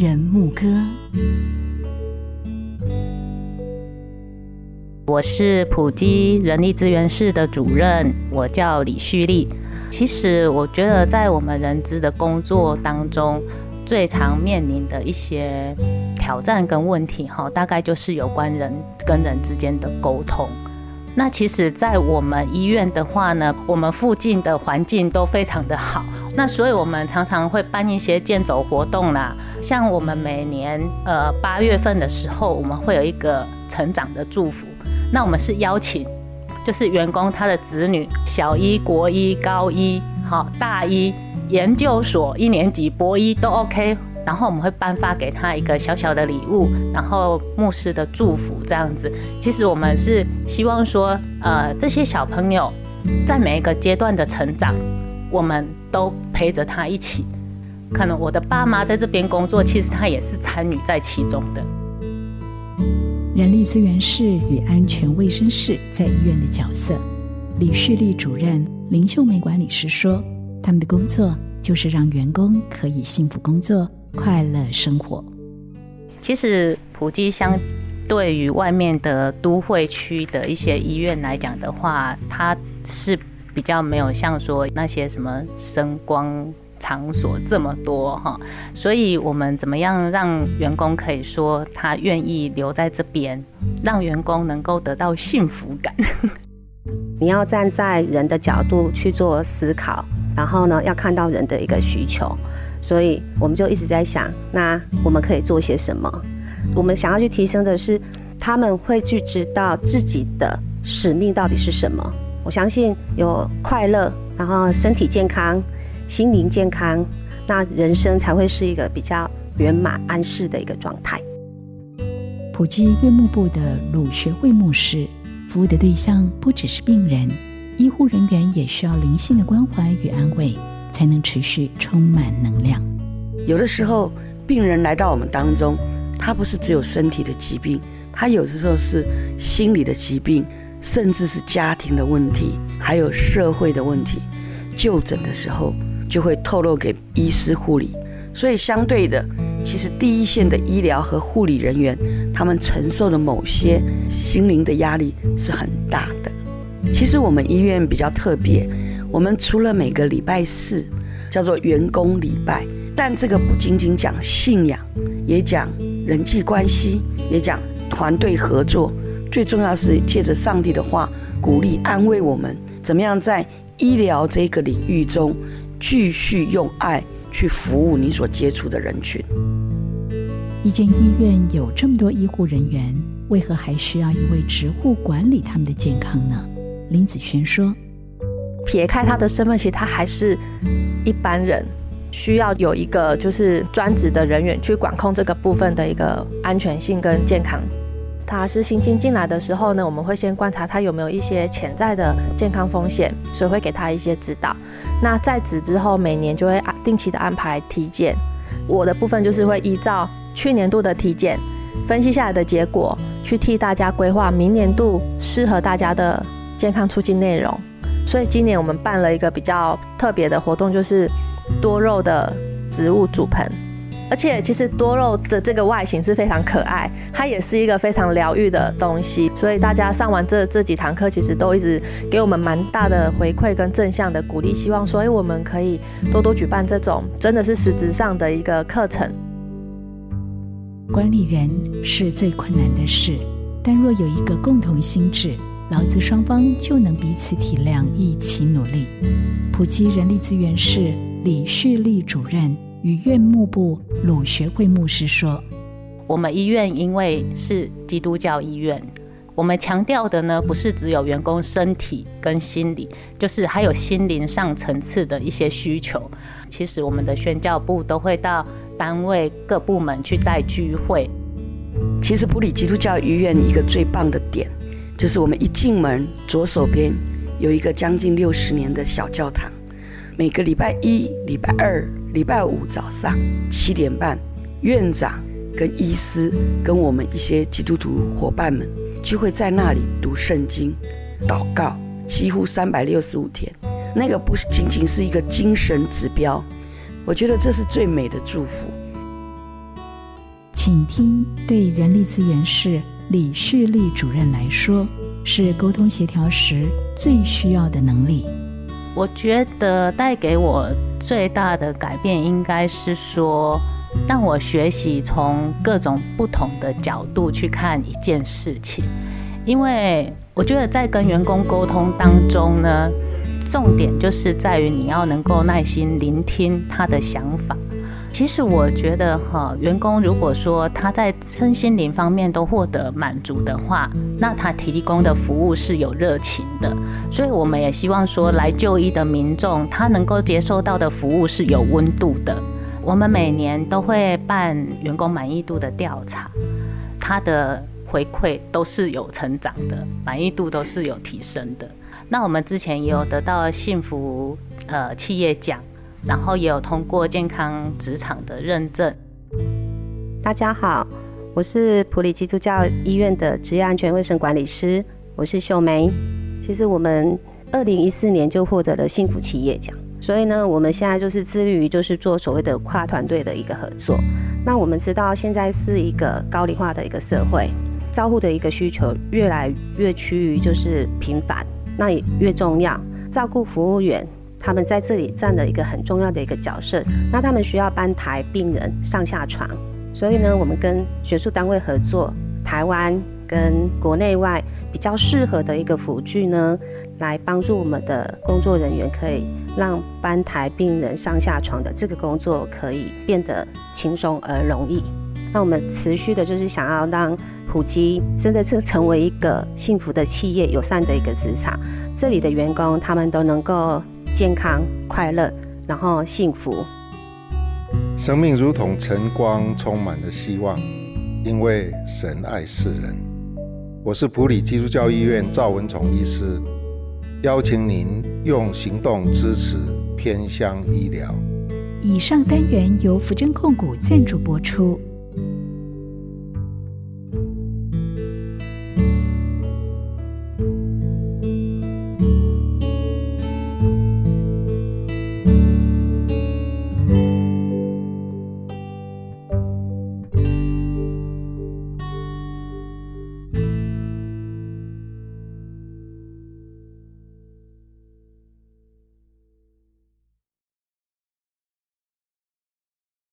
人牧歌。我是普基人力资源室的主任，我叫李旭丽。其实我觉得，在我们人资的工作当中，最常面临的一些挑战跟问题，哈，大概就是有关人跟人之间的沟通。那其实，在我们医院的话呢，我们附近的环境都非常的好，那所以我们常常会办一些健走活动啦。像我们每年呃八月份的时候，我们会有一个成长的祝福。那我们是邀请，就是员工他的子女，小一、国一、高一、好大一、研究所一年级、博一都 OK，然后我们会颁发给他一个小小的礼物，然后牧师的祝福这样子。其实我们是希望说，呃，这些小朋友在每一个阶段的成长，我们都陪着他一起。可能我的爸妈在这边工作，其实他也是参与在其中的。人力资源室与安全卫生室在医院的角色，李旭丽主任、林秀梅管理师说，他们的工作就是让员工可以幸福工作、快乐生活。其实普吉相对于外面的都会区的一些医院来讲的话，它是比较没有像说那些什么声光。场所这么多哈，所以我们怎么样让员工可以说他愿意留在这边，让员工能够得到幸福感？你要站在人的角度去做思考，然后呢，要看到人的一个需求，所以我们就一直在想，那我们可以做些什么？我们想要去提升的是，他们会去知道自己的使命到底是什么。我相信有快乐，然后身体健康。心灵健康，那人生才会是一个比较圆满安适的一个状态。普吉岳幕部的鲁学会牧师服务的对象不只是病人，医护人员也需要灵性的关怀与安慰，才能持续充满能量。有的时候，病人来到我们当中，他不是只有身体的疾病，他有的时候是心理的疾病，甚至是家庭的问题，还有社会的问题。就诊的时候。就会透露给医师护理，所以相对的，其实第一线的医疗和护理人员，他们承受的某些心灵的压力是很大的。其实我们医院比较特别，我们除了每个礼拜四叫做员工礼拜，但这个不仅仅讲信仰，也讲人际关系，也讲团队合作，最重要是借着上帝的话鼓励安慰我们，怎么样在医疗这个领域中。继续用爱去服务你所接触的人群。一间医院有这么多医护人员，为何还需要一位职护管理他们的健康呢？林子轩说：“撇开他的身份，其实他还是一般人，需要有一个就是专职的人员去管控这个部分的一个安全性跟健康。”他是新进进来的时候呢，我们会先观察他有没有一些潜在的健康风险，所以会给他一些指导。那在职之后，每年就会定期的安排体检。我的部分就是会依照去年度的体检分析下来的结果，去替大家规划明年度适合大家的健康促进内容。所以今年我们办了一个比较特别的活动，就是多肉的植物组盆。而且其实多肉的这个外形是非常可爱，它也是一个非常疗愈的东西。所以大家上完这这几堂课，其实都一直给我们蛮大的回馈跟正向的鼓励，希望说，哎，我们可以多多举办这种真的是实质上的一个课程。管理人是最困难的事，但若有一个共同心智，劳资双方就能彼此体谅，一起努力。普及人力资源室李旭丽主任。与院牧部鲁学会牧师说：“我们医院因为是基督教医院，我们强调的呢，不是只有员工身体跟心理，就是还有心灵上层次的一些需求。其实我们的宣教部都会到单位各部门去带聚会。其实普里基督教医院一个最棒的点，就是我们一进门左手边有一个将近六十年的小教堂。”每个礼拜一、礼拜二、礼拜五早上七点半，院长跟医师跟我们一些基督徒伙伴们就会在那里读圣经、祷告，几乎三百六十五天。那个不仅仅是一个精神指标，我觉得这是最美的祝福。请听对人力资源是李旭丽主任来说，是沟通协调时最需要的能力。我觉得带给我最大的改变，应该是说，让我学习从各种不同的角度去看一件事情。因为我觉得在跟员工沟通当中呢，重点就是在于你要能够耐心聆听他的想法。其实我觉得哈，员工如果说他在身心灵方面都获得满足的话，那他提供的服务是有热情的。所以我们也希望说，来就医的民众他能够接受到的服务是有温度的。我们每年都会办员工满意度的调查，他的回馈都是有成长的，满意度都是有提升的。那我们之前也有得到幸福呃企业奖。然后也有通过健康职场的认证。大家好，我是普里基督教医院的职业安全卫生管理师，我是秀梅。其实我们二零一四年就获得了幸福企业奖，所以呢，我们现在就是致力于就是做所谓的跨团队的一个合作。那我们知道现在是一个高龄化的一个社会，照护的一个需求越来越趋于就是频繁，那也越重要，照顾服务员。他们在这里占了一个很重要的一个角色，那他们需要搬抬病人上下床，所以呢，我们跟学术单位合作，台湾跟国内外比较适合的一个辅具呢，来帮助我们的工作人员，可以让搬抬病人上下床的这个工作可以变得轻松而容易。那我们持续的就是想要让普及真的是成为一个幸福的企业、友善的一个职场，这里的员工他们都能够。健康、快乐，然后幸福。生命如同晨光，充满了希望，因为神爱世人。我是普里基督教医院赵文崇医师，邀请您用行动支持偏乡医疗。以上单元由福真控股赞助播出。